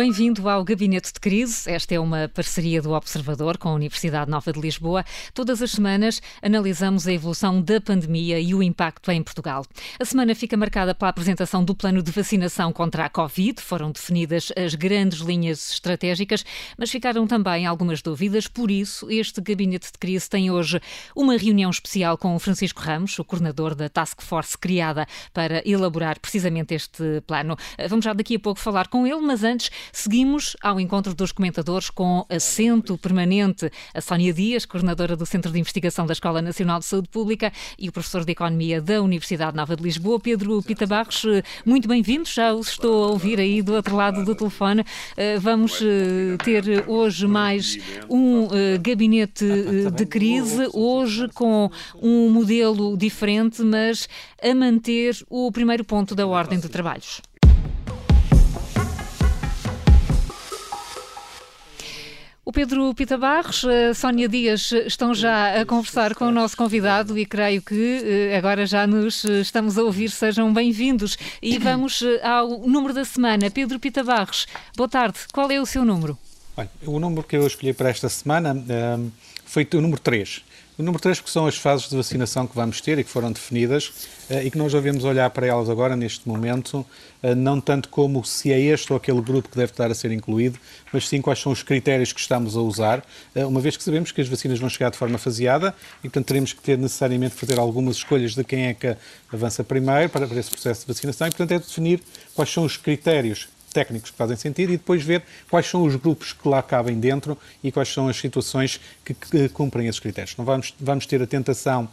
Bem-vindo ao Gabinete de Crise. Esta é uma parceria do Observador com a Universidade Nova de Lisboa. Todas as semanas analisamos a evolução da pandemia e o impacto em Portugal. A semana fica marcada pela apresentação do plano de vacinação contra a Covid. Foram definidas as grandes linhas estratégicas, mas ficaram também algumas dúvidas. Por isso, este Gabinete de Crise tem hoje uma reunião especial com Francisco Ramos, o coordenador da Task Force criada para elaborar precisamente este plano. Vamos já daqui a pouco falar com ele, mas antes Seguimos ao encontro dos comentadores com assento permanente a Sónia Dias, coordenadora do Centro de Investigação da Escola Nacional de Saúde Pública e o professor de Economia da Universidade Nova de Lisboa, Pedro Pita Barros. Muito bem-vindos, já os estou a ouvir aí do outro lado do telefone. Eh, vamos eh, ter hoje mais um eh, gabinete de crise, hoje com um modelo diferente, mas a manter o primeiro ponto da ordem de trabalhos. O Pedro Pita Barros, a Sónia Dias estão já a conversar com o nosso convidado e creio que eh, agora já nos estamos a ouvir. Sejam bem-vindos. E vamos eh, ao número da semana. Pedro Pita Barros, boa tarde. Qual é o seu número? O número que eu escolhi para esta semana um, eh, foi o número 3. O número 3, que são as fases de vacinação que vamos ter e que foram definidas eh, e que nós devemos olhar para elas agora, neste momento, eh, não tanto como se é este ou aquele grupo que deve estar a ser incluído, mas sim quais são os critérios que estamos a usar, eh, uma vez que sabemos que as vacinas vão chegar de forma faseada e, portanto, teremos que ter necessariamente fazer algumas escolhas de quem é que avança primeiro para esse processo de vacinação e, portanto, é definir quais são os critérios técnicos que fazem sentido e depois ver quais são os grupos que lá cabem dentro e quais são as situações que, que cumprem esses critérios. Não vamos, vamos ter a tentação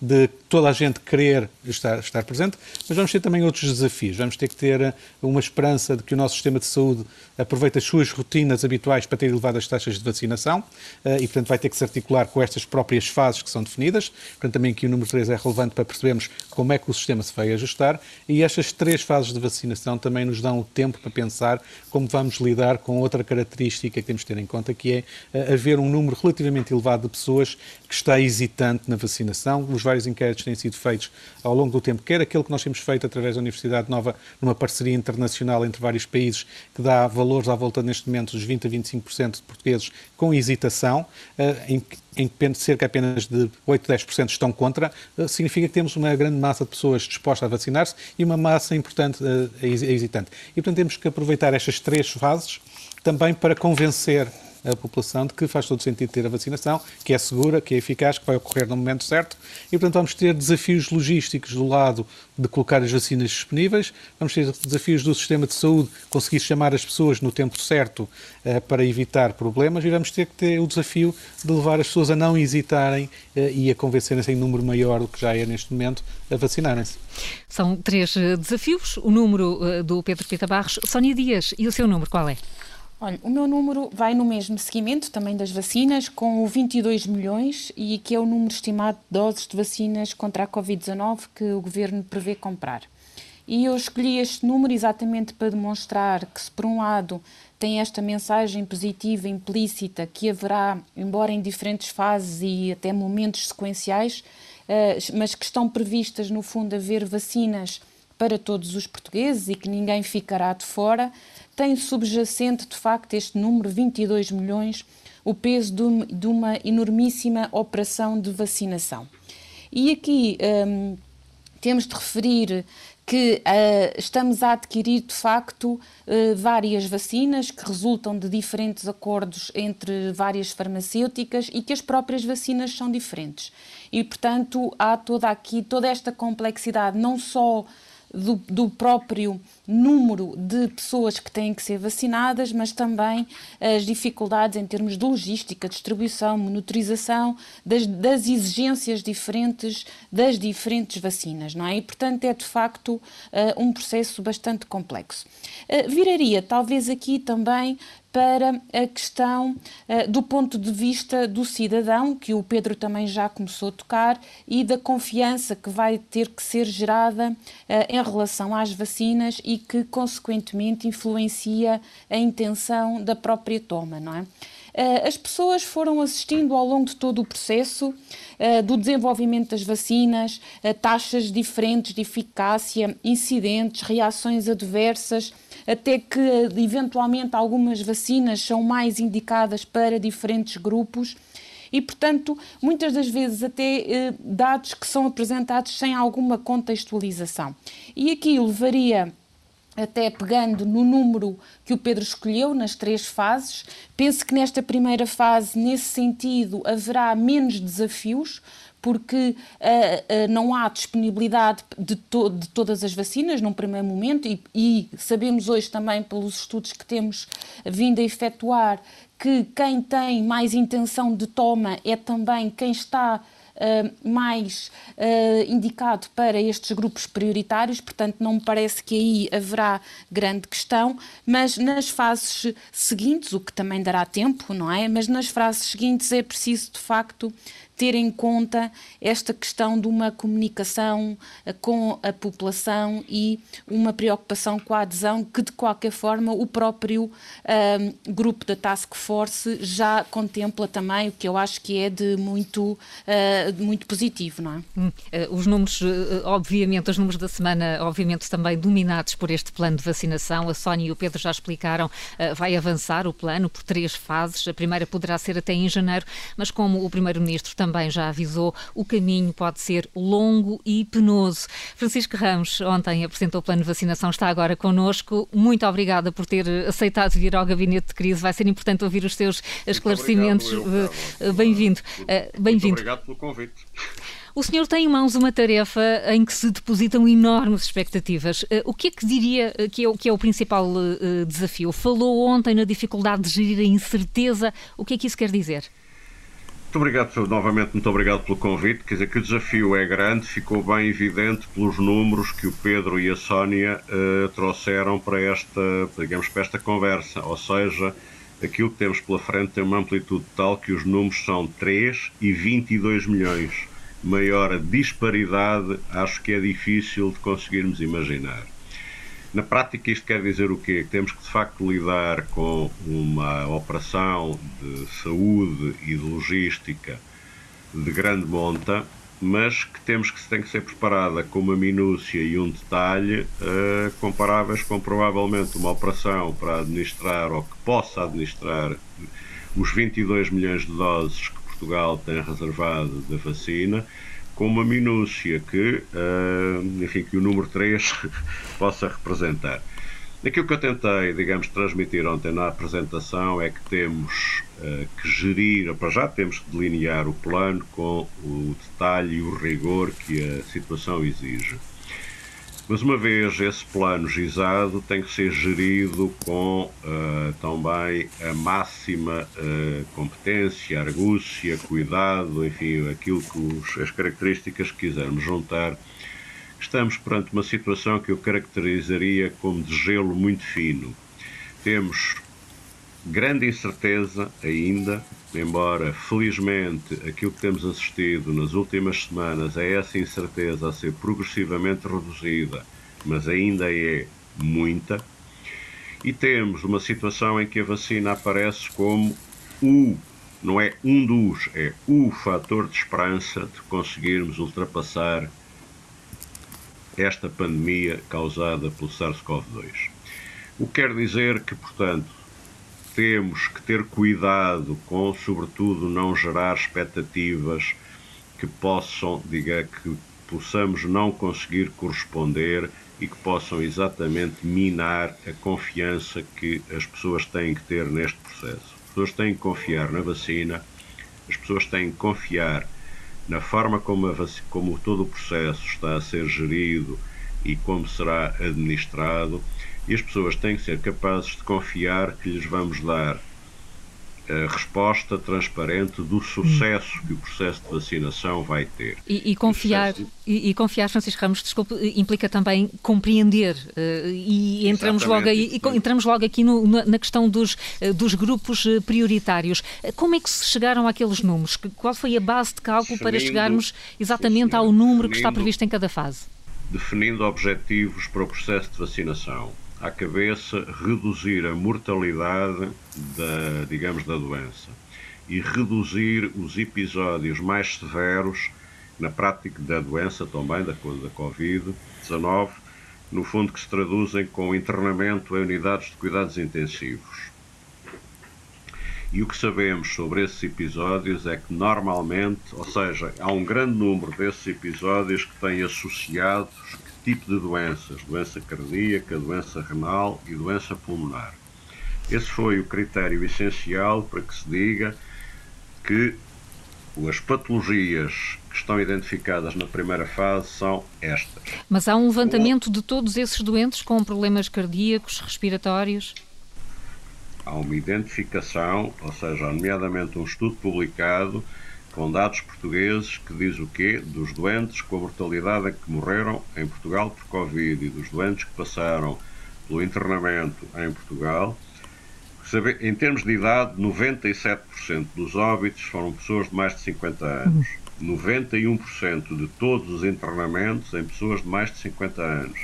de toda a gente querer estar, estar presente, mas vamos ter também outros desafios. Vamos ter que ter eh, uma esperança de que o nosso sistema de saúde aproveite as suas rotinas habituais para ter elevadas taxas de vacinação eh, e, portanto, vai ter que se articular com estas próprias fases que são definidas. Portanto, também aqui o número 3 é relevante para percebermos como é que o sistema se vai ajustar e estas três fases de vacinação também nos dão o tempo para pensar como vamos lidar com outra característica que temos de ter em conta, que é eh, haver um número relativamente elevado de pessoas que está hesitante na vacinação. Vários inquéritos têm sido feitos ao longo do tempo, quer aquele que nós temos feito através da Universidade Nova, numa parceria internacional entre vários países, que dá valores à volta neste momento dos 20 a 25% de portugueses com hesitação, eh, em que cerca apenas de 8 a 10% estão contra, eh, significa que temos uma grande massa de pessoas dispostas a vacinar-se e uma massa importante eh, hesitante. E, portanto, temos que aproveitar estas três fases também para convencer a população de que faz todo sentido ter a vacinação, que é segura, que é eficaz, que vai ocorrer no momento certo e, portanto, vamos ter desafios logísticos do lado de colocar as vacinas disponíveis, vamos ter desafios do sistema de saúde conseguir chamar as pessoas no tempo certo uh, para evitar problemas e vamos ter que ter o desafio de levar as pessoas a não hesitarem uh, e a convencerem-se em número maior do que já é neste momento a vacinarem-se. São três eh, desafios. O número do Pedro Pita Barros. Sónia Dias, e o seu número qual é? Olha, o meu número vai no mesmo seguimento também das vacinas, com o 22 milhões e que é o número estimado de doses de vacinas contra a Covid-19 que o governo prevê comprar. E eu escolhi este número exatamente para demonstrar que, se por um lado tem esta mensagem positiva implícita que haverá, embora em diferentes fases e até momentos sequenciais, eh, mas que estão previstas, no fundo, haver vacinas para todos os portugueses e que ninguém ficará de fora, tem subjacente, de facto, este número, 22 milhões, o peso de uma enormíssima operação de vacinação. E aqui um, temos de referir que uh, estamos a adquirir, de facto, uh, várias vacinas que resultam de diferentes acordos entre várias farmacêuticas e que as próprias vacinas são diferentes. E, portanto, há toda aqui, toda esta complexidade, não só do, do, próprio número de pessoas que têm que ser vacinadas, mas também as dificuldades em termos de logística, distribuição, monitorização das, das exigências diferentes das diferentes vacinas, não é? E, portanto, é de facto uh, um processo bastante complexo. Uh, viraria, talvez aqui também para a questão uh, do ponto de vista do cidadão, que o Pedro também já começou a tocar, e da confiança que vai ter que ser gerada uh, em relação às vacinas e que, consequentemente, influencia a intenção da própria toma, não é? Uh, as pessoas foram assistindo ao longo de todo o processo do desenvolvimento das vacinas, taxas diferentes de eficácia, incidentes, reações adversas, até que eventualmente algumas vacinas são mais indicadas para diferentes grupos e, portanto, muitas das vezes até eh, dados que são apresentados sem alguma contextualização. E aqui levaria até pegando no número que o Pedro escolheu, nas três fases, penso que nesta primeira fase, nesse sentido, haverá menos desafios, porque uh, uh, não há disponibilidade de, to de, todas as vacinas num primeiro momento e, e, sabemos hoje também pelos estudos que temos vindo a efetuar que quem tem mais intenção de toma é também quem está uh, mais indicado para estes grupos prioritários, portanto, não me parece que aí haverá grande questão, mas nas fases seguintes, o que também dará tempo, não é? Mas nas fases seguintes é preciso, de facto, ter em conta esta questão de uma comunicação eh, com a população e uma preocupação com a adesão que, de qualquer forma, o próprio uh, grupo da Task Force já contempla também, o que eu acho que é de muito, uh, muito positivo, não é? Hum, os números, obviamente, os números da semana, obviamente, também dominados por este plano de vacinação. A Sónia e o Pedro já explicaram, vai avançar o plano por três fases. A primeira poderá ser até em janeiro, mas como o Primeiro-Ministro também também já avisou, o caminho pode ser longo e penoso. Francisco Ramos ontem apresentou o plano de vacinação, está agora connosco. Muito obrigada por ter aceitado vir ao gabinete de crise. Vai ser importante ouvir os seus esclarecimentos. Eh, bem-vindo. Eh, bem-vindo. obrigado pelo convite. O senhor tem em mãos uma tarefa em que se depositam enormes expectativas. Eh, o que é que diria que é o, que é o principal desafio? Falou ontem na dificuldade de gerir a incerteza. O que é que isso quer dizer? Muito obrigado, novamente, muito obrigado pelo convite. Quer dizer que o desafio é grande, ficou bem evidente pelos números que o Pedro e a Sónia uh, trouxeram para esta, digamos, para esta conversa. Ou seja, aquilo que temos pela frente tem uma amplitude tal que os números são 3 e 22 milhões. Maior a disparidade, acho que é difícil de conseguirmos imaginar. Na prática, isto quer dizer o quê? Temos que, de facto, lidar com uma operação de saúde e de logística de grande monta, mas que temos que tem que ser preparada com uma minúcia e um detalhe uh, comparáveis com provavelmente uma operação para administrar ou que possa administrar os 22 milhões de doses que Portugal tem reservado da vacina com uma minúcia que, uh, enfim, que o número 3 possa representar. Aquilo que eu tentei, digamos, transmitir ontem na apresentação é que temos uh, que gerir, para já temos que delinear o plano com o detalhe e o rigor que a situação exige. Mas uma vez esse plano gizado tem que ser gerido com uh, também a máxima uh, competência, argúcia, cuidado, enfim, aquilo que os, as características que quisermos juntar. Estamos perante uma situação que eu caracterizaria como de gelo muito fino. Temos grande incerteza ainda, embora felizmente aquilo que temos assistido nas últimas semanas é essa incerteza a ser progressivamente reduzida, mas ainda é muita. E temos uma situação em que a vacina aparece como o, não é um dos, é o fator de esperança de conseguirmos ultrapassar esta pandemia causada pelo SARS-CoV-2. O que quer dizer que, portanto, temos que ter cuidado com, sobretudo, não gerar expectativas que possam, diga, que possamos não conseguir corresponder e que possam exatamente minar a confiança que as pessoas têm que ter neste processo. As pessoas têm que confiar na vacina, as pessoas têm que confiar na forma como, como todo o processo está a ser gerido e como será administrado e as pessoas têm que ser capazes de confiar que lhes vamos dar a resposta transparente do sucesso que o processo de vacinação vai ter. E, e confiar, e, e, confiar, Francisco Ramos, desculpe, implica também compreender uh, e entramos logo, aí, entramos logo aqui no, na questão dos, uh, dos grupos uh, prioritários. Como é que se chegaram àqueles números? Qual foi a base de cálculo definindo, para chegarmos exatamente ao número que está previsto em cada fase? Definindo objetivos para o processo de vacinação à cabeça reduzir a mortalidade da, digamos, da doença e reduzir os episódios mais severos na prática da doença também, da, da Covid-19, no fundo que se traduzem com internamento em unidades de cuidados intensivos. E o que sabemos sobre esses episódios é que normalmente, ou seja, há um grande número desses episódios que têm associados tipo de doenças? Doença cardíaca, doença renal e doença pulmonar. Esse foi o critério essencial para que se diga que as patologias que estão identificadas na primeira fase são estas. Mas há um levantamento de todos esses doentes com problemas cardíacos, respiratórios? há uma identificação, ou seja, nomeadamente um estudo publicado com dados portugueses que diz o quê? Dos doentes com a mortalidade em que morreram em Portugal por Covid e dos doentes que passaram pelo internamento em Portugal. Em termos de idade, 97% dos óbitos foram pessoas de mais de 50 anos. 91% de todos os internamentos em pessoas de mais de 50 anos.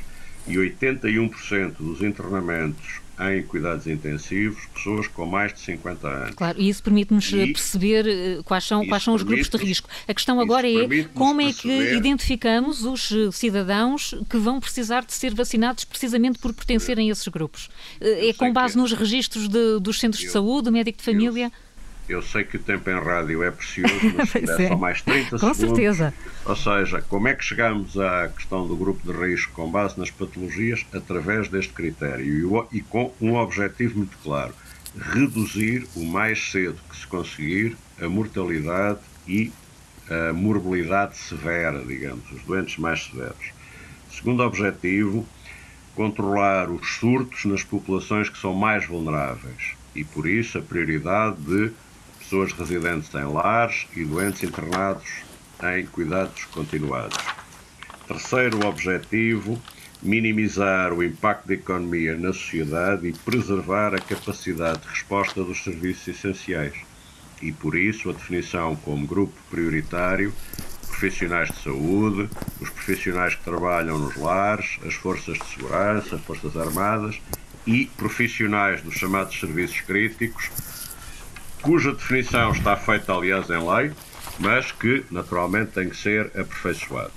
E 81% dos internamentos em cuidados intensivos pessoas com mais de 50 anos. Claro, e isso permite-nos perceber eh, quais são, quais são os grupos de risco. A questão agora é como é que identificamos os eh, cidadãos que vão precisar de ser vacinados precisamente por pertencerem a esses grupos. Eh, é com base é. nos registros de, dos centros eu, de saúde, médico de família? Eu, eu sei que o tempo em rádio é precioso, mas se é. só mais 30 com segundos. Com certeza. Ou seja, como é que chegamos à questão do grupo de risco com base nas patologias? Através deste critério e, e com um objetivo muito claro: reduzir o mais cedo que se conseguir a mortalidade e a morbilidade severa, digamos, os doentes mais severos. Segundo objetivo, controlar os surtos nas populações que são mais vulneráveis e, por isso, a prioridade de pessoas residentes em lares e doentes internados em cuidados continuados. Terceiro objetivo, minimizar o impacto da economia na sociedade e preservar a capacidade de resposta dos serviços essenciais. E por isso a definição como grupo prioritário profissionais de saúde, os profissionais que trabalham nos lares, as forças de segurança, as forças armadas e profissionais dos chamados serviços críticos, cuja definição está feita, aliás, em lei, mas que, naturalmente, tem que ser aperfeiçoado.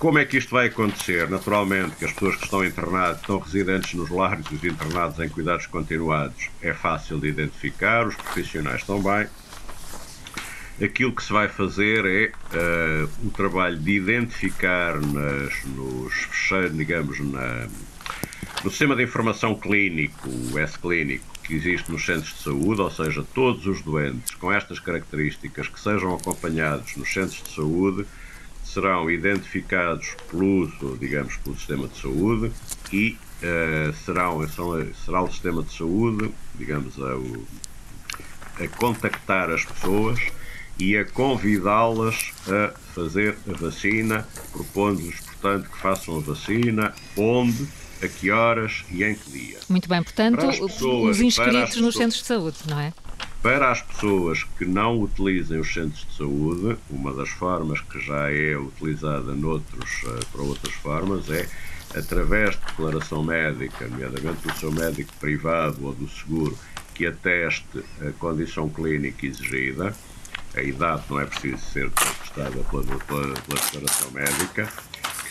Como é que isto vai acontecer? Naturalmente que as pessoas que estão internadas, estão residentes nos lares e os internados em cuidados continuados, é fácil de identificar, os profissionais também. Aquilo que se vai fazer é uh, o trabalho de identificar nas, nos digamos, na, no sistema de informação clínico, o S-Clínico, que existe nos centros de saúde, ou seja, todos os doentes com estas características que sejam acompanhados nos centros de saúde serão identificados pelo digamos, pelo sistema de saúde e uh, serão, são, será o sistema de saúde, digamos, a, a contactar as pessoas e a convidá-las a fazer a vacina, propondo-lhes, portanto, que façam a vacina, onde a que horas e em que dia. Muito bem, portanto, pessoas, os inscritos nos centros de saúde, não é? Para as pessoas que não utilizem os centros de saúde, uma das formas que já é utilizada noutros, eh, para outras formas é através de declaração médica, nomeadamente do seu médico privado ou do seguro, que ateste a condição clínica exigida, a idade não é preciso ser testada pela, pela, pela declaração médica,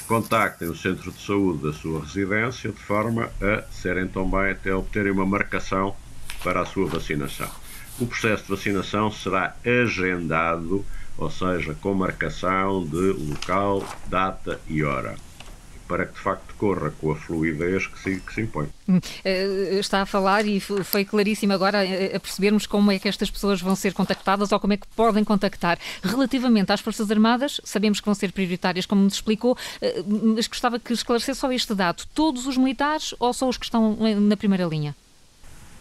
contactem o centro de saúde da sua residência de forma a serem também até obterem uma marcação para a sua vacinação. O processo de vacinação será agendado, ou seja, com marcação de local, data e hora para que de facto corra com a fluidez que se, que se impõe. Hum, eh, está a falar e foi claríssimo agora a percebermos como é que estas pessoas vão ser contactadas ou como é que podem contactar. Relativamente às Forças Armadas, sabemos que vão ser prioritárias, como nos explicou, eh, mas gostava que esclarecesse só este dado. Todos os militares ou só os que estão na primeira linha?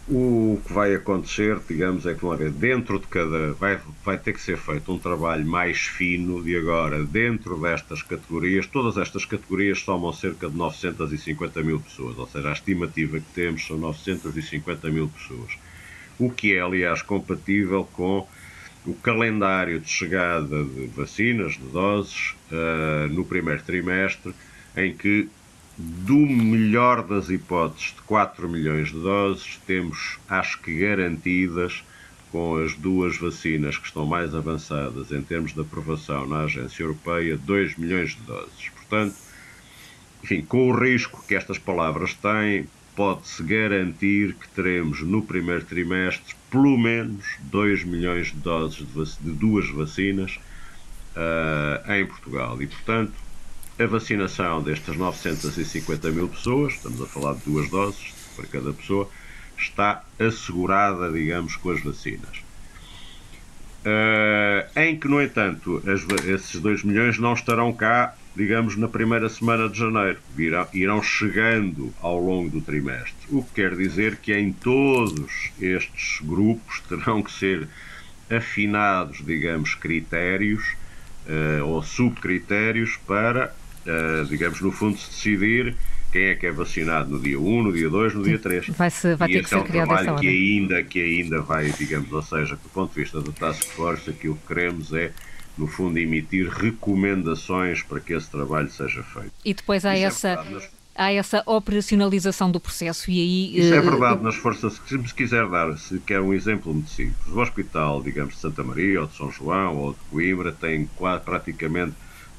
O que vai acontecer, digamos, é que uma vez dentro de cada. Vai, vai ter que ser feito um trabalho mais fino de agora, dentro destas categorias. Todas estas categorias somam cerca de 950 mil pessoas, ou seja, a estimativa que temos são 950 mil pessoas. O que é, aliás, compatível com o calendário de chegada de vacinas, de doses, uh, no primeiro trimestre, em que do melhor das hipóteses de 4 milhões de doses, temos, acho que garantidas, com as duas vacinas que estão mais avançadas em termos de aprovação na Agência Europeia, 2 milhões de doses. Portanto, enfim, com o risco que estas palavras têm, pode-se garantir que teremos no primeiro trimestre pelo menos 2 milhões de doses de, de duas vacinas uh, em Portugal. E, portanto, a vacinação destas 950 mil pessoas, estamos a falar de duas doses para cada pessoa, está assegurada, digamos, com as vacinas. Uh, em que, no entanto, as, esses 2 milhões não estarão cá, digamos, na primeira semana de janeiro. Irão, irão chegando ao longo do trimestre. O que quer dizer que em todos estes grupos terão que ser afinados, digamos, critérios uh, ou subcritérios para, uh, digamos, no fundo, se decidir quem é que é vacinado no dia 1, no dia 2, no dia 3. Vai, -se, vai ter que ser é um criado trabalho que ainda, que ainda vai, digamos, ou seja, do ponto de vista do Task Force, aquilo que queremos é no fundo, emitir recomendações para que esse trabalho seja feito. E depois há Isso é essa. É há essa operacionalização do processo e aí... Isso é eh, verdade nas forças, se me quiser dar, se quer um exemplo muito simples, o hospital, digamos, de Santa Maria, ou de São João, ou de Coimbra, tem quase, praticamente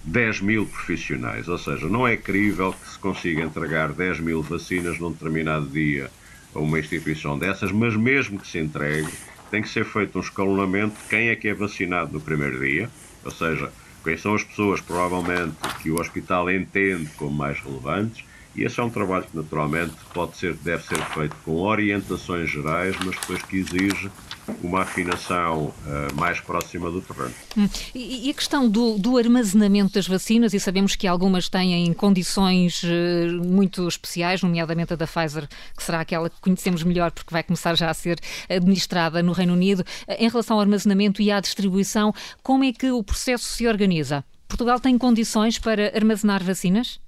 10 mil profissionais, ou seja, não é crível que se consiga entregar 10 mil vacinas num determinado dia a uma instituição dessas, mas mesmo que se entregue, tem que ser feito um escalonamento de quem é que é vacinado no primeiro dia, ou seja, quem são as pessoas provavelmente que o hospital entende como mais relevantes, e esse é um trabalho que naturalmente pode ser, deve ser feito com orientações gerais, mas depois que exige uma afinação uh, mais próxima do terreno. Hum. E, a questão do, do, armazenamento das vacinas, e sabemos que algumas têm condições uh, muito especiais, nomeadamente a da Pfizer, que será aquela que conhecemos melhor porque vai começar já a ser administrada no Reino Unido. Uh, em relação ao armazenamento e à distribuição, como é que o processo se organiza? Portugal tem condições para armazenar vacinas?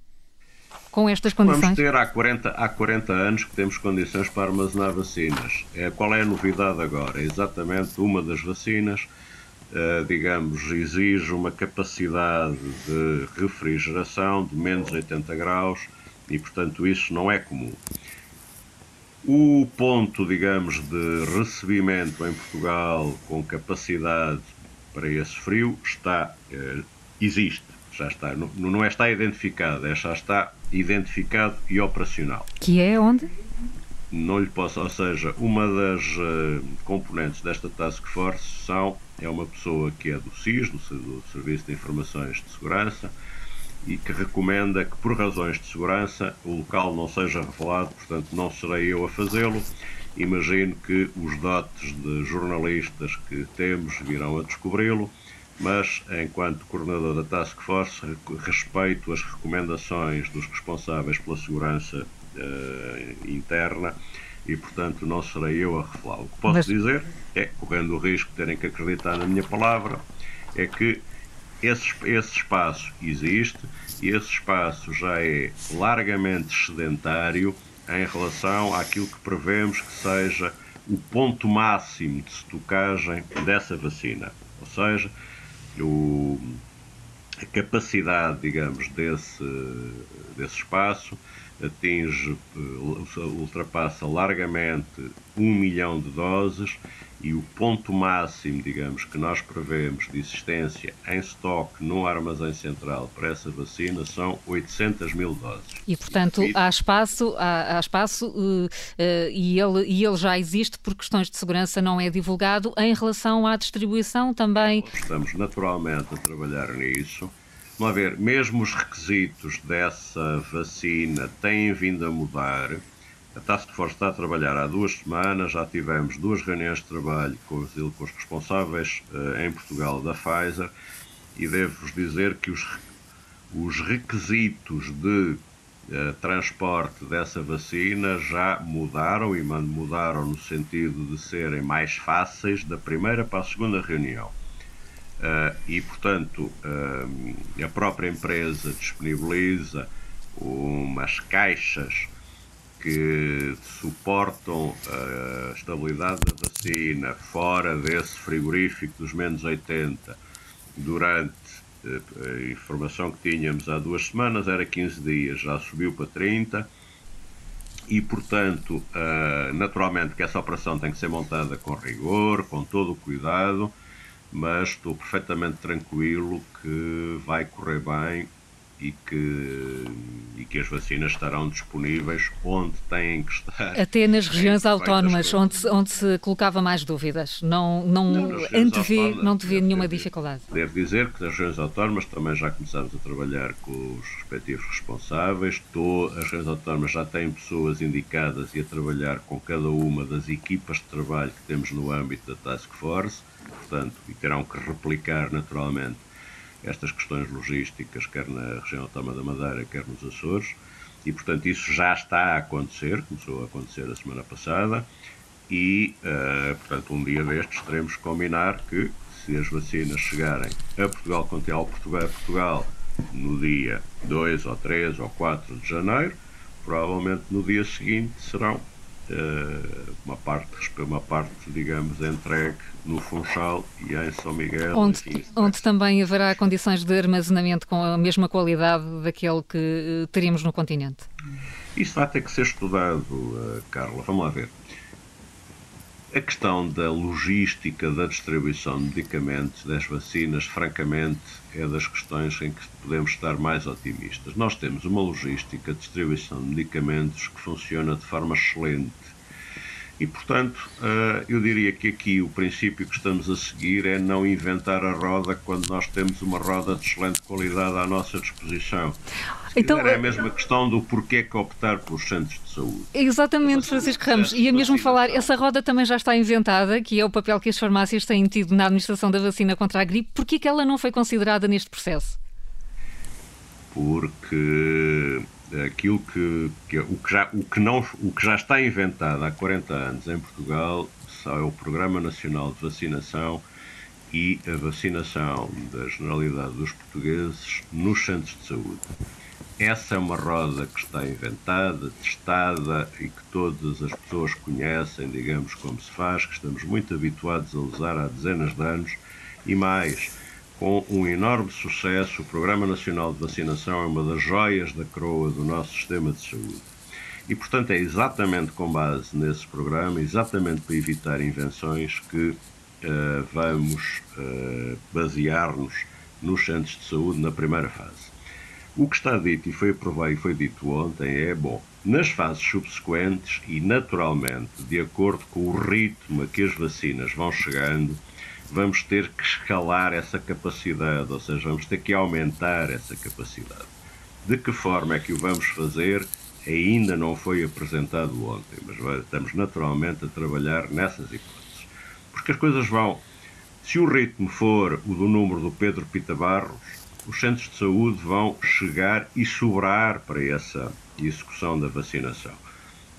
Com estas condições? Vamos ter há 40, há 40 anos que temos condições para armazenar vacinas. É, qual é a novidade agora? É exatamente uma das vacinas, uh, digamos, exige uma capacidade de refrigeração de menos 80 graus e, portanto, isso não é comum. O ponto, digamos, de recebimento em Portugal com capacidade para esse frio está, uh, existe, já está, não, não é está identificado, é já está identificado e operacional. Que é onde? Não lhe posso, ou seja, uma das uh, componentes desta task force são, é uma pessoa que é do SIS, do, do Serviço de Informações de Segurança, e que recomenda que, por razões de segurança, o local não seja revelado, portanto, não serei eu a fazê-lo. Imagino que os dotes de jornalistas que temos virão a descobri-lo mas, enquanto coordenador da Task Force, respeito as recomendações dos responsáveis pela segurança uh, interna e, portanto, não serei eu a revelá-lo. O que posso mas... dizer é, correndo o risco de terem que acreditar na minha palavra, é que esse, esse espaço existe e esse espaço já é largamente sedentário em relação àquilo que prevemos que seja o ponto máximo de estocagem dessa vacina. Ou seja, o, a capacidade, digamos, desse, desse espaço atinge, ultrapassa largamente um milhão de doses e o ponto máximo, digamos, que nós prevemos de existência em estoque num armazém central para essa vacina são 800 mil doses. E, portanto, há espaço, há, há espaço uh, uh, e, ele, e ele já existe por questões de segurança, não é divulgado. Em relação à distribuição também... Estamos naturalmente a trabalhar nisso. Vamos ver, mesmo os requisitos dessa vacina têm vindo a mudar. A Task Force está a trabalhar há duas semanas, já tivemos duas reuniões de trabalho com os, com os responsáveis uh, em Portugal da Pfizer e devo-vos dizer que os, os requisitos de uh, transporte dessa vacina já mudaram e mudaram no sentido de serem mais fáceis da primeira para a segunda reunião. Uh, e, portanto, uh, a própria empresa disponibiliza umas caixas que suportam a estabilidade da vacina fora desse frigorífico dos menos 80 durante uh, a informação que tínhamos há duas semanas era 15 dias, já subiu para 30 e, portanto, naturalmente que essa operação tem que ser montada com rigor, com todo o cuidado, mas estou perfeitamente tranquilo que vai correr bem e que, e que as vacinas estarão disponíveis onde têm que estar. Até nas regiões autónomas, onde se, onde se colocava mais dúvidas. Não, não, não antevê, não devia nenhuma dificuldade. Devo dizer que nas regiões autónomas também já começamos a trabalhar com os respectivos responsáveis. Estou, as regiões autónomas já têm pessoas indicadas e a trabalhar com cada uma das equipas de trabalho que temos no âmbito da Task Force, portanto, e terão que replicar naturalmente estas questões logísticas, quer na região autónoma da Madeira, quer nos Açores, e portanto isso já está a acontecer, começou a acontecer a semana passada, e uh, portanto um dia destes teremos que combinar que se as vacinas chegarem a Portugal, Continental Portugal, Portugal no dia 2 ou 3 ou 4 de janeiro, provavelmente no dia seguinte serão uma parte, uma parte, digamos, entregue no Funchal e em São Miguel. Onde, assim, onde também haverá condições de armazenamento com a mesma qualidade daquele que eh, teríamos no continente. Isso vai ter que ser estudado, uh, Carla. Vamos lá ver. A questão da logística da distribuição de medicamentos, das vacinas, francamente, é das questões em que podemos estar mais otimistas. Nós temos uma logística de distribuição de medicamentos que funciona de forma excelente e, portanto, eh, eu diria que aqui o princípio que estamos a seguir é não inventar a roda quando nós temos uma roda de excelente qualidade à nossa disposição. então, é a mesma questão do porquê que optar pelos centros de saúde. Exatamente, Francisco Ramos. E a mesmo falar, essa roda também já está inventada, que é o papel que as farmácias têm tido na administração da vacina contra a gripe. Porquê que ela não foi considerada neste processo? Porque aquilo que, que, o, que já, o, que não, o que já está inventado há 40 anos em Portugal é o Programa Nacional de Vacinação e a vacinação da generalidade dos portugueses nos centros de saúde. Essa é uma roda que está inventada, testada e que todas as pessoas conhecem, digamos como se faz, que estamos muito habituados a usar há dezenas de anos e mais com um enorme sucesso, o Programa Nacional de Vacinação é uma das joias da coroa do nosso sistema de saúde. E, portanto, é exatamente com base nesse programa, exatamente para evitar invenções, que uh, vamos uh, basear-nos nos centros de saúde na primeira fase. O que está dito e foi aprovado e foi dito ontem é, bom, nas fases subsequentes e, naturalmente, de acordo com o ritmo a que as vacinas vão chegando, vamos ter que escalar essa capacidade, ou seja, vamos ter que aumentar essa capacidade. De que forma é que o vamos fazer? Ainda não foi apresentado ontem, mas estamos naturalmente a trabalhar nessas hipóteses. Porque as coisas vão. Se o ritmo for o do número do Pedro Pita Barros, os centros de saúde vão chegar e sobrar para essa execução da vacinação.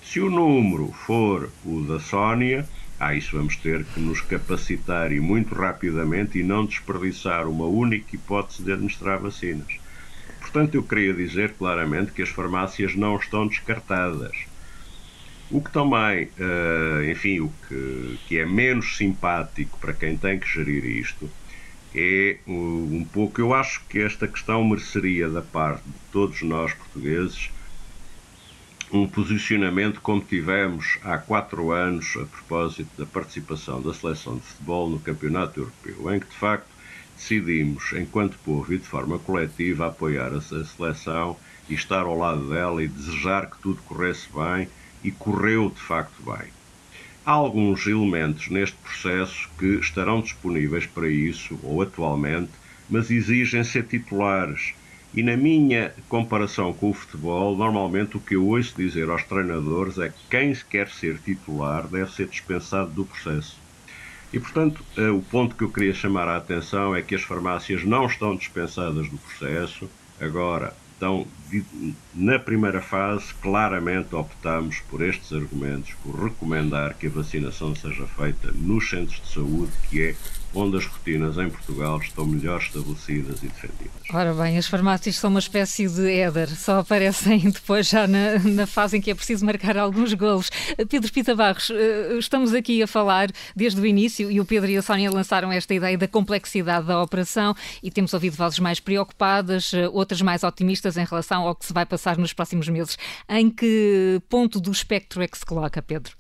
Se o número for o da Sónia, a isso vamos ter que nos capacitar e muito rapidamente e não desperdiçar uma única hipótese de administrar vacinas. Portanto, eu queria dizer claramente que as farmácias não estão descartadas. O que também, uh, enfim, o que, que é menos simpático para quem tem que gerir isto é uh, um pouco. Eu acho que esta questão mereceria, da parte de todos nós portugueses, um posicionamento como tivemos há quatro anos a propósito da participação da seleção de futebol no Campeonato Europeu, em que de facto decidimos, enquanto povo e de forma coletiva, apoiar a seleção e estar ao lado dela e desejar que tudo corresse bem e correu de facto bem. Há alguns elementos neste processo que estarão disponíveis para isso, ou atualmente, mas exigem ser titulares e na minha comparação com o futebol, normalmente o que eu ouço dizer aos treinadores é que quem quer ser titular deve ser dispensado do processo. E, portanto, eh, o ponto que eu queria chamar a atenção é que as farmácias não estão dispensadas do processo. Agora, então, na primeira fase, claramente optamos por estes argumentos, por recomendar que a vacinação seja feita nos centros de saúde, que é onde as rotinas em Portugal estão melhor estabelecidas e defendidas. Ora bem, as farmácias são uma espécie de éder, só aparecem depois já na, na fase em que é preciso marcar alguns golos. Pedro Pita Barros, eh, estamos aqui a falar desde o início e o Pedro e a Sónia lançaram esta ideia da complexidade da operação e temos ouvido vozes mais preocupadas, eh, outras mais otimistas em relação ao que se vai passar nos próximos meses. Em que ponto do espectro é que se coloca, Pedro?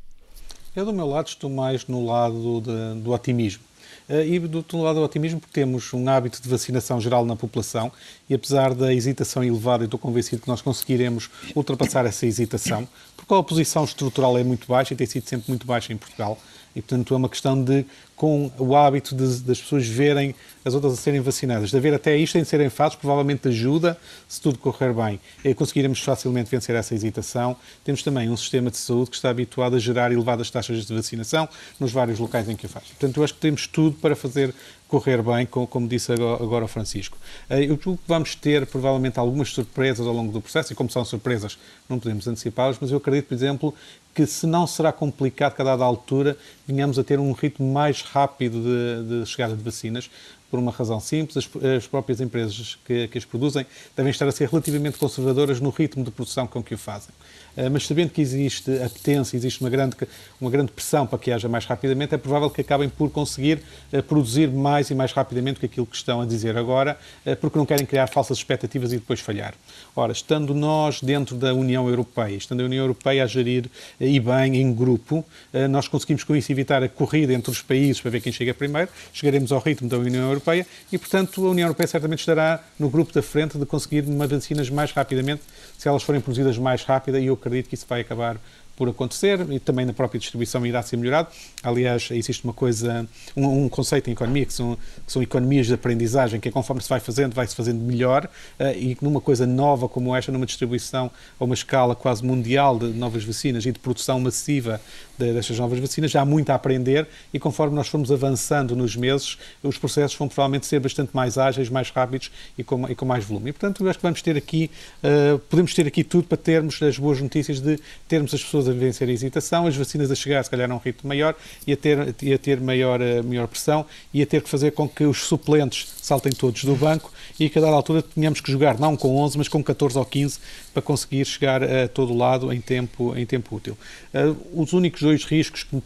Eu, do meu lado, estou mais no lado de, do otimismo e do outro lado o otimismo porque temos um hábito de vacinação geral na população e apesar da hesitação elevada, eu estou convencido que nós conseguiremos ultrapassar essa hesitação, porque a oposição estrutural é muito baixa e tem sido sempre muito baixa em Portugal. E, portanto, é uma questão de, com o hábito de, das pessoas verem as outras a serem vacinadas, de haver até isto em serem fatos, provavelmente ajuda, se tudo correr bem. E conseguiremos facilmente vencer essa hesitação. Temos também um sistema de saúde que está habituado a gerar elevadas taxas de vacinação nos vários locais em que o faz. Portanto, eu acho que temos tudo para fazer correr bem, como disse agora o Francisco. Eh, eu julgo que vamos ter provavelmente algumas surpresas ao longo do processo, e como são surpresas, não podemos antecipá-las, mas eu acredito, por exemplo, que se não será complicado que a dada altura venhamos a ter um ritmo mais rápido de, de chegada de vacinas, por uma razão simples, as, as próprias empresas que, que, as produzem devem estar a ser relativamente conservadoras no ritmo de produção com que o fazem. Uh, mas sabendo que existe apetência, existe uma grande, uma grande pressão para que haja mais rapidamente, é provável que acabem por conseguir uh, produzir mais e mais rapidamente do que aquilo que estão a dizer agora, uh, porque não querem criar falsas expectativas e depois falhar. Ora, estando nós dentro da União Europeia, estando a União Europeia a gerir e bem em grupo, nós conseguimos com isso evitar a corrida entre os países para ver quem chega primeiro, chegaremos ao ritmo da União Europeia Europeia e, portanto, a União Europeia certamente estará no grupo da frente de conseguir vacinas mais rapidamente, se elas forem produzidas mais rápida, e eu acredito que isso vai acabar por acontecer e também na própria distribuição irá ser melhorado. Aliás, existe uma coisa, um, um conceito em economia que são, que são, economias de aprendizagem, que é conforme se vai fazendo, vai-se fazendo melhor uh, e numa coisa nova como esta, numa distribuição a uma escala quase mundial de novas vacinas e de produção massiva destas novas vacinas, já há muito a aprender e conforme nós formos avançando nos meses, os processos vão provavelmente ser bastante mais ágeis, mais rápidos e com, e com mais volume. E, portanto, eu acho que vamos ter aqui, uh, podemos ter aqui tudo para termos as boas notícias de termos as pessoas a vencer a hesitação, as vacinas a chegar, se calhar, a um ritmo maior e a ter, e a ter maior, eh, maior pressão e a ter que fazer com que os suplentes saltem todos do banco e que a dada altura tenhamos que jogar não com 11, mas com 14 ou 15 para conseguir chegar a todo lado em tempo, em tempo útil. Uh, os únicos dois riscos que me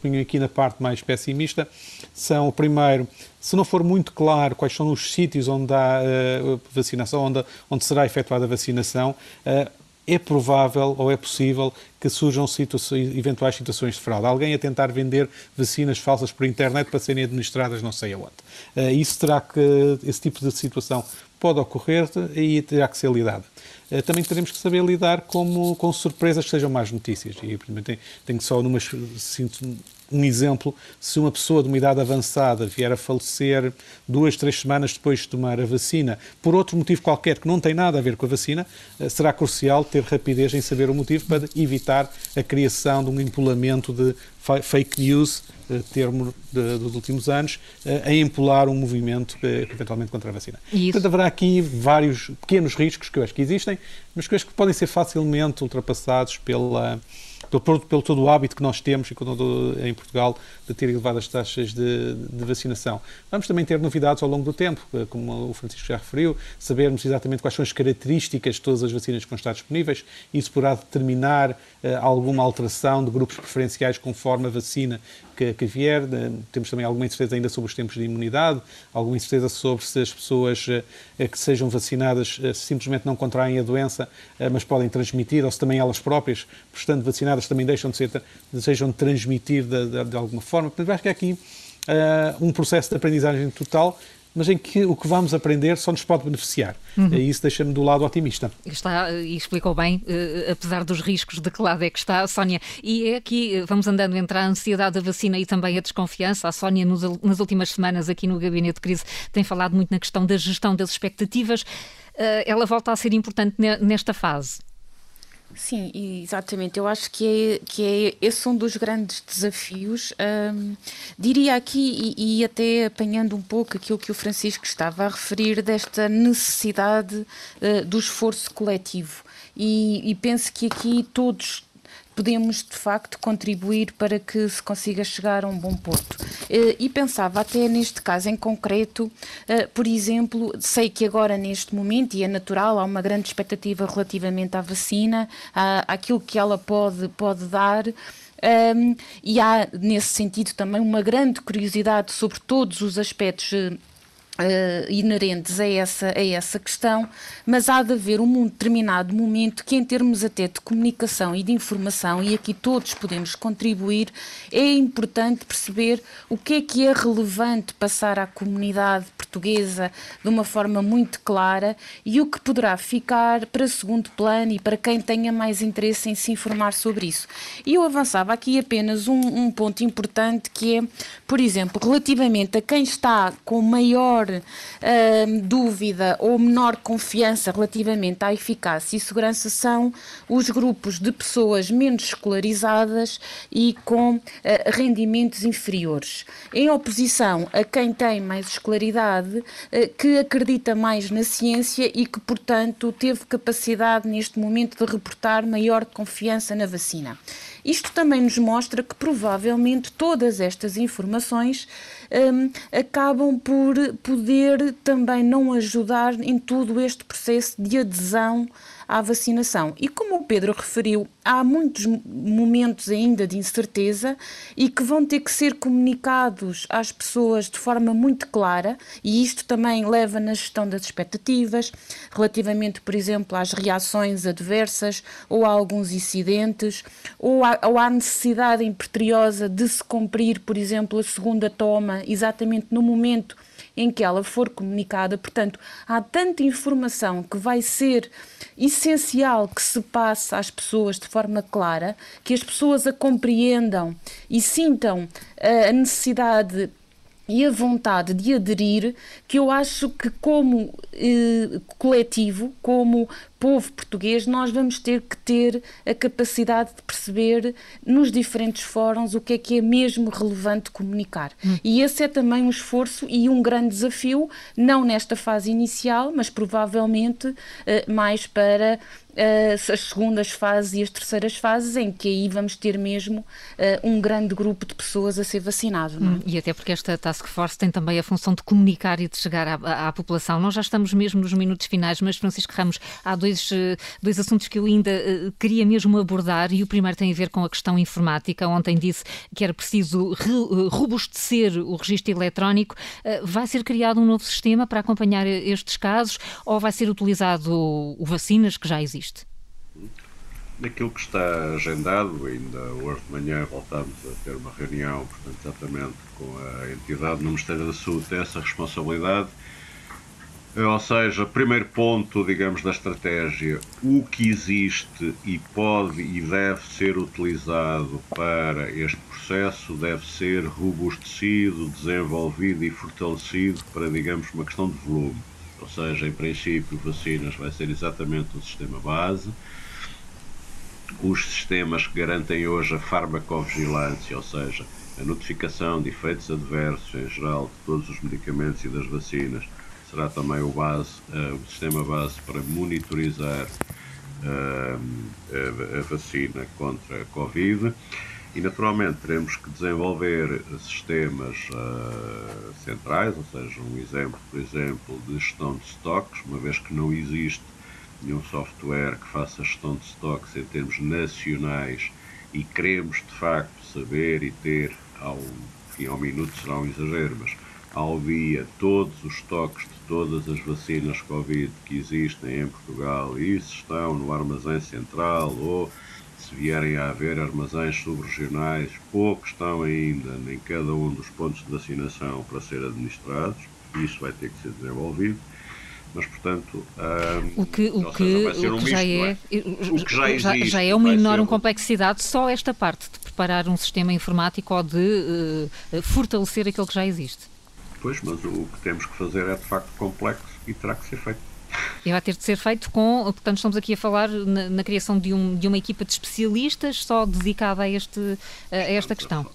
ponho aqui na parte mais pessimista são, o primeiro, se não for muito claro quais são os sítios onde há uh, vacinação, onde, onde será efetuada a vacinação, uh, é provável ou é possível que surjam situações, eventuais situações de fraude. Alguém a tentar vender vacinas falsas por internet para serem administradas não sei aonde. Uh, isso terá que, esse tipo de situação pode ocorrer e terá que ser lidada. Uh, também teremos que saber lidar como, com surpresas que sejam más notícias. E, tenho, tenho só numa, sinto, um exemplo, se uma pessoa de uma idade avançada vier a falecer duas, três semanas depois de tomar a vacina, por outro motivo qualquer que não tem nada a ver com a vacina, eh, será crucial ter rapidez em saber o motivo para evitar a criação de um empolamento de fake news, eh, termo de, dos últimos anos, eh, a empolar um movimento eventualmente contra a vacina. Isso. Portanto, haverá aqui vários pequenos riscos que eu acho que existem, mas que eu acho que podem ser facilmente ultrapassados pela pelo, pelo todo o hábito que nós temos em Portugal de ter elevadas taxas de, de, vacinação. Vamos também ter novidades ao longo do tempo, eh, como o Francisco já referiu, sabermos exatamente quais são as características de todas as vacinas que vão estar disponíveis. Isso poderá determinar uh, alguma alteração de grupos preferenciais conforme a vacina que, que vier. Temos também alguma incerteza ainda sobre os tempos de imunidade, alguma incerteza sobre se as pessoas uh, que sejam vacinadas uh, simplesmente não contraem a doença, mas podem transmitir, ou se também elas próprias, por vacinadas, também deixam de, ser, desejam de transmitir de, de, de alguma forma. Portanto, acho que há aqui uh, um processo de aprendizagem total mas em que o que vamos aprender só nos pode beneficiar. Uhum. E isso deixa-me do lado otimista. Está, e explicou bem, uh, apesar dos riscos, de que lado é que está, Sónia. E é aqui, vamos andando entre a ansiedade da vacina e também a desconfiança. A Sónia, nos, nas últimas semanas, aqui no Gabinete de Crise, tem falado muito na questão da gestão das expectativas. Uh, ela volta a ser importante nesta fase. Sim, exatamente. Eu acho que é, que é esse um dos grandes desafios. Diria aqui, e, e, até apanhando um pouco aquilo que o Francisco estava a referir, desta necessidade uh, do esforço coletivo. E, e penso que aqui todos podemos de facto contribuir para que se consiga chegar a um bom porto. Eh, e pensava até neste caso em concreto, eh, por exemplo, sei que agora neste momento, e é natural, há uma grande expectativa relativamente à vacina, àquilo que ela pode, pode dar. Um, e há, nesse sentido, também uma grande curiosidade sobre todos os aspectos eh, Uh, inerentes a essa, a essa questão, mas há de haver um determinado momento que, em termos até de comunicação e de informação, e aqui todos podemos contribuir, é importante perceber o que é que é relevante passar à comunidade portuguesa de uma forma muito clara e o que poderá ficar para segundo plano e para quem tenha mais interesse em se informar sobre isso. E eu avançava aqui apenas um, um ponto importante que é, por exemplo, relativamente a quem está com maior uh, dúvida ou menor confiança relativamente à eficácia e segurança são os grupos de pessoas menos escolarizadas e com uh, rendimentos inferiores. Em oposição a quem tem mais escolaridade, uh, que acredita mais na ciência e que, portanto, teve capacidade neste momento de reportar maior confiança na vacina. Isto também nos mostra que provavelmente todas estas informações um, acabam por poder também não ajudar em todo este processo de adesão à vacinação. E como o Pedro referiu, há muitos momentos ainda de incerteza e que vão ter que ser comunicados às pessoas de forma muito clara, e isto também leva na gestão das expectativas, relativamente, por exemplo, às reações adversas ou a alguns incidentes, ou à, ou à necessidade imperiosa de se cumprir, por exemplo, a segunda toma exatamente no momento em que ela for comunicada. Portanto, há tanta informação que vai ser essencial que se passe às pessoas de forma clara, que as pessoas a compreendam e sintam eh, a necessidade e a vontade de aderir, que eu acho que, como eh, coletivo, como povo português, nós vamos ter que ter a capacidade de perceber nos diferentes fóruns o que é que é mesmo relevante comunicar. Hum. E esse é também um esforço e um grande desafio, não nesta fase inicial, mas provavelmente eh, mais para as segundas fases e as terceiras fases, em que aí vamos ter mesmo um grande grupo de pessoas a ser vacinado. É? Hum, e até porque esta Task Force tem também a função de comunicar e de chegar à, à, população. Nós já estamos mesmo nos minutos finais, mas Francisco Ramos, há dois, dois assuntos que eu ainda queria mesmo abordar e o primeiro tem a ver com a questão informática. Ontem disse que era preciso robustecer o registro eletrónico. Vai ser criado um novo sistema para acompanhar estes casos ou vai ser utilizado o vacinas que já existe? Naquilo que está agendado, ainda hoje de manhã voltámos a ter uma reunião, portanto, exatamente com a entidade no Ministério da Saúde, essa responsabilidade. Ou seja, primeiro ponto, digamos, da estratégia, o que existe e pode e deve ser utilizado para este processo deve ser robustecido, desenvolvido e fortalecido para, digamos, uma questão de volume. Ou seja, em princípio, vacinas vai ser exatamente o sistema base os sistemas que garantem hoje a farmacovigilância, ou seja, a notificação de efeitos adversos em geral de todos os medicamentos e das vacinas, será também o, base, uh, o sistema base para monitorizar uh, a, a, vacina contra a Covid. E naturalmente teremos que desenvolver sistemas uh, centrais, ou seja, um exemplo, por exemplo, de gestão de estoques, uma vez que não existe nenhum software que faça gestão de stocks em termos nacionais e queremos de facto saber e ter ao, enfim, ao minuto será um exagero, mas ao dia todos os estoques de todas as vacinas Covid que existem em Portugal e se estão no armazém central ou se vierem a haver armazéns subregionais, poucos estão ainda em cada um dos pontos de vacinação para ser administrados, isso vai ter que ser desenvolvido mas portanto um, o que o que, o que já é, é, o que já, existe, já, é uma enorme ser... complexidade só esta parte de preparar um sistema informático ou de uh, fortalecer aquele que já existe. Pois mas o que temos que fazer é de facto complexo e terá que ser feito. E vai ter de ser feito com, portanto, estamos aqui a falar na, na criação de, um, de uma equipa de especialistas só dedicada a, este, a esta questão.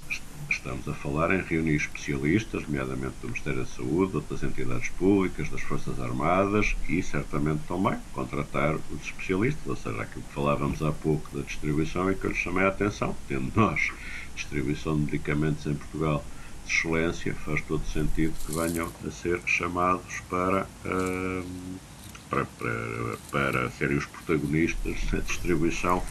Estamos a falar em reunir especialistas, nomeadamente do Ministério da Saúde, outras entidades públicas, das Forças Armadas e, certamente, também contratar os especialistas, ou seja, aquilo que falávamos há pouco da distribuição e que eu lhes chamei a atenção, tendo nós distribuição de medicamentos em Portugal de excelência, faz todo sentido que venham a ser chamados para, uh, para, para, para serem os protagonistas da distribuição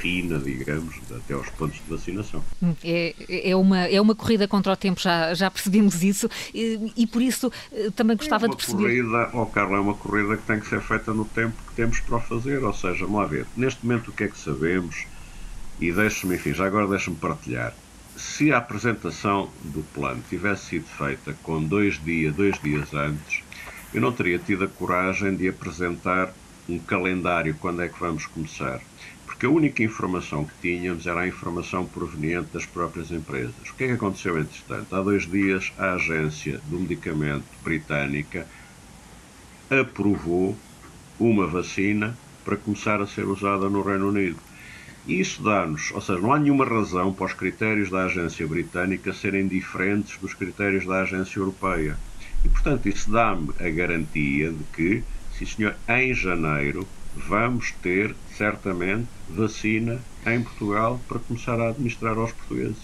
fina, digamos, até aos pontos de vacinação. Hum, é, é, uma, é uma corrida contra o tempo, já, já percebemos isso, e, e por isso eh, também gostava é de perceber. Corrida, oh Carlos, é uma corrida que tem que ser feita no tempo que temos para o fazer, ou seja, vamos lá ver, neste momento o que é que sabemos, e deixe-me, enfim, já agora deixe-me partilhar. Se a apresentação do plano tivesse sido feita com dois dias, dois dias antes, eu não teria tido a coragem de apresentar um calendário quando é que vamos começar. Porque a única informação que tínhamos era a informação proveniente das próprias empresas. O que é que aconteceu entretanto? Há dois dias a agência do medicamento britânica aprovou uma vacina para começar a ser usada no Reino Unido. E isso dá-nos, ou seja, não há nenhuma razão para os critérios da agência britânica serem diferentes dos critérios da agência europeia. E, portanto, isso dá-me a garantia de que, sim senhor, em janeiro vamos ter certamente vacina em Portugal para começar a administrar aos portugueses.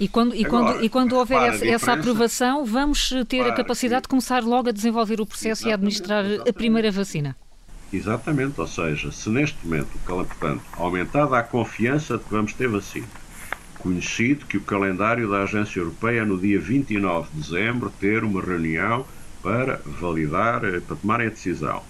E quando, e Agora, quando, e quando houver essa, essa, aprovação, vamos ter a capacidade de começar logo a desenvolver o processo exatamente, e a administrar exatamente. a primeira vacina. Exatamente, ou seja, se neste momento, portanto, aumentada a confiança de que vamos ter vacina, conhecido que o calendário da Agência Europeia é no dia 29 de dezembro ter uma reunião para validar, eh, para tomarem a decisão.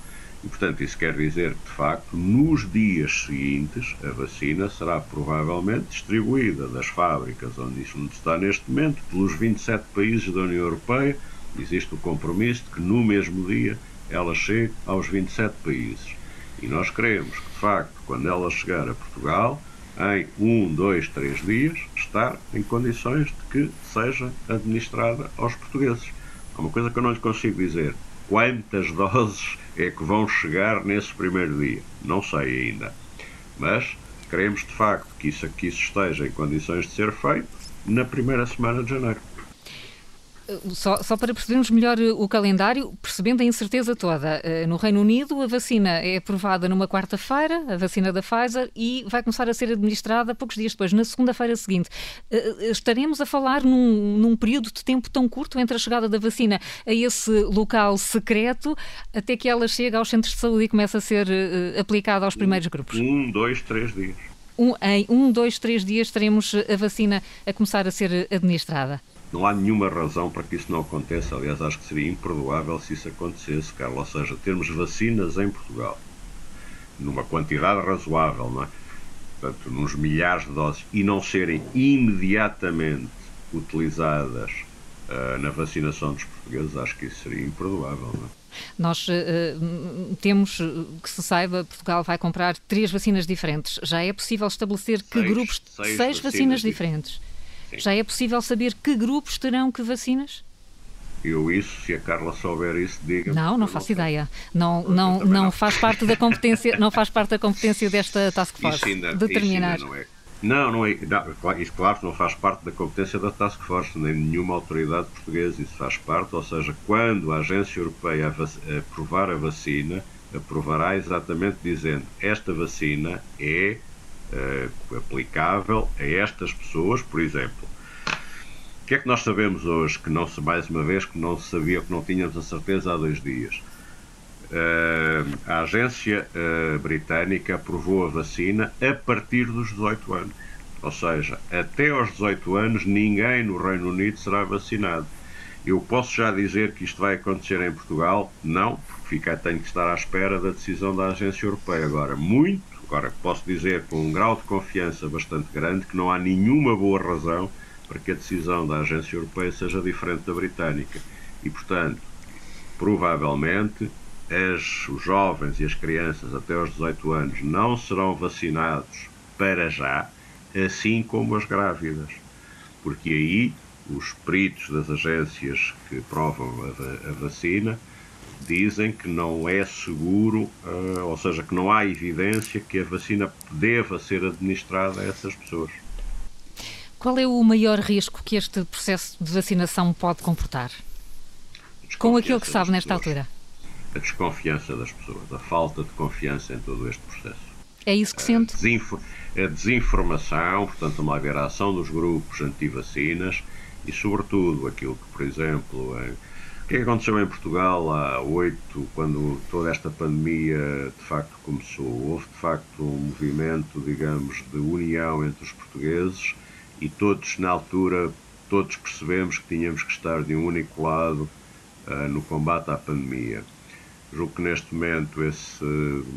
E, portanto, isso quer dizer que, de facto, nos dias seguintes, a vacina será provavelmente distribuída das fábricas onde isso está neste momento, pelos 27 países da União Europeia. Existe o compromisso de que no mesmo dia ela chegue aos 27 países. E nós queremos que, de facto, quando ela chegar a Portugal, em um, dois, três dias, estar em condições de que seja administrada aos portugueses. Há uma coisa que eu não lhe consigo dizer. Quantas doses é que vão chegar nesse primeiro dia? Não sei ainda. Mas queremos de facto que isso, isso esteja em condições de ser feito na primeira semana de janeiro. Só, só, para percebermos melhor o calendário, percebendo a incerteza toda, eh, no Reino Unido a vacina é aprovada numa quarta-feira, a vacina da Pfizer, e vai começar a ser administrada poucos dias depois, na segunda-feira seguinte. Eh, eh, estaremos a falar num, num, período de tempo tão curto entre a chegada da vacina a esse local secreto até que ela chegue aos centros de saúde e comece a ser aplicada aos primeiros grupos? Um, dois, três dias. Um, em um, dois, três dias teremos a vacina a começar a ser administrada. Não há nenhuma razão para que isso não aconteça. Aliás, acho que seria imperdoável se isso acontecesse, Carlos. Ou seja, termos vacinas em Portugal numa quantidade razoável, não é? Portanto, nos milhares de doses e não serem imediatamente utilizadas uh, na vacinação dos portugueses, acho que isso seria imperdoável, não é? Nós uh, temos, que se saiba, Portugal vai comprar três vacinas diferentes. Já é possível estabelecer que seis, grupos. Seis, seis vacinas, vacinas diferentes. Sim. Já é possível saber que grupos terão que vacinas? Eu isso, se a Carla souber isso, diga. Não, não faço não ideia. Não, não, não, não, faz parte da competência, não faz parte da competência desta task force ainda, determinar. não é. Não, não é. Não, isso, claro, não faz parte da competência da Task Force, nem nenhuma autoridade portuguesa. Isso faz parte, ou seja, quando a Agência Europeia aprovar a vacina, aprovará exatamente dizendo esta vacina é uh, aplicável a estas pessoas, por exemplo. O que é que nós sabemos hoje que não se, mais uma vez, que não se sabia, que não tínhamos a certeza há dois dias? Uh, a agência uh, britânica aprovou a vacina a partir dos 18 anos. Ou seja, até aos 18 anos ninguém no Reino Unido será vacinado. Eu posso já dizer que isto vai acontecer em Portugal? Não, porque fica, tenho que estar à espera da decisão da Agência Europeia. Agora, muito Agora, posso dizer com um grau de confiança bastante grande que não há nenhuma boa razão para que a decisão da Agência Europeia seja diferente da britânica. E, portanto, provavelmente as, os jovens e as crianças até aos 18 anos não serão vacinados para já, assim como as grávidas. Porque aí os peritos das agências que provam a, a vacina dizem que não é seguro, uh, ou seja, que não há evidência que a vacina deva ser administrada a essas pessoas. Qual é o maior risco que este processo de vacinação pode comportar? Com aquilo que sabe nesta pessoas, altura? A desconfiança das pessoas, a falta de confiança em todo este processo. É isso que sente? A desinformação, portanto, uma haver a ação dos grupos anti-vacinas e, sobretudo, aquilo que, por exemplo, em que é aconteceu em Portugal há oito, quando toda esta pandemia de facto começou? Houve de facto um movimento, digamos, de união entre os portugueses e todos, na altura, todos percebemos que tínhamos que estar de um único lado uh, no combate à pandemia. Julgo que neste momento esse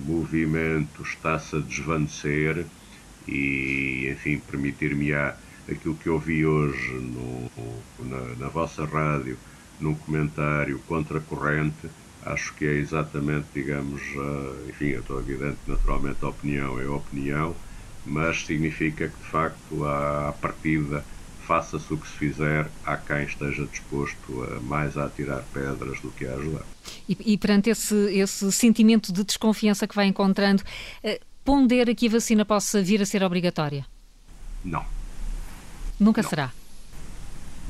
movimento está-se a desvanecer e, enfim, permitir-me-á aquilo que ouvi hoje no, na, na vossa rádio num comentário contracorrente, acho que é exatamente, digamos, uh, enfim, é todo evidente, naturalmente a opinião é a opinião, mas significa que de facto à partida faça-se o que se fizer, há quem esteja disposto a mais a atirar pedras do que a ajudar. E, e perante esse, esse sentimento de desconfiança que vai encontrando, uh, pondera que a vacina possa vir a ser obrigatória? Não. Nunca Não. será?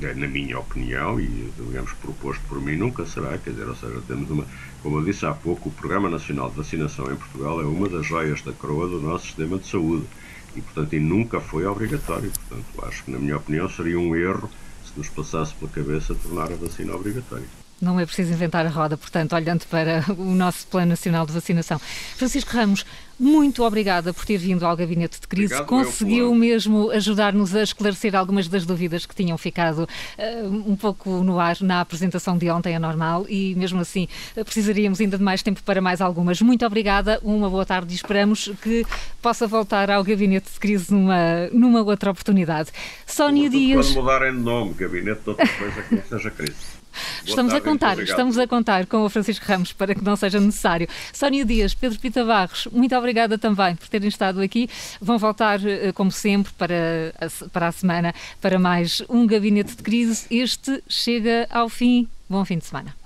Na minha opinião, e digamos proposto por mim, nunca será, quer dizer, ou seja, temos uma, como eu disse há pouco, o Programa Nacional de Vacinação em Portugal é uma das joias da coroa do nosso sistema de saúde e, portanto, e nunca foi obrigatório. Portanto, acho que, na minha opinião, seria um erro se nos passasse pela cabeça tornar a vacina obrigatória. Não é preciso inventar a roda, portanto, olhando para o nosso Plano Nacional de Vacinação. Francisco Ramos, muito obrigada por ter vindo ao Gabinete de Crise. Obrigado, Conseguiu mesmo ajudar-nos a esclarecer algumas das dúvidas que tinham ficado uh, um pouco no ar na apresentação de ontem, é normal, e mesmo assim uh, precisaríamos ainda de mais tempo para mais algumas. Muito obrigada, uma boa tarde e esperamos que possa voltar ao Gabinete de Crise numa, numa outra oportunidade. Sónia Dias. Quando mudarem de nome, Gabinete de outra coisa que não seja crise. Estamos a contar, estamos a contar com o Francisco Ramos para que não seja necessário. Sónia Dias, Pedro Pita Barros, muito obrigada também por terem estado aqui. Vão voltar, eh, como sempre, para a, para a semana para mais um gabinete de crise. Este chega ao fim. Bom fim de semana.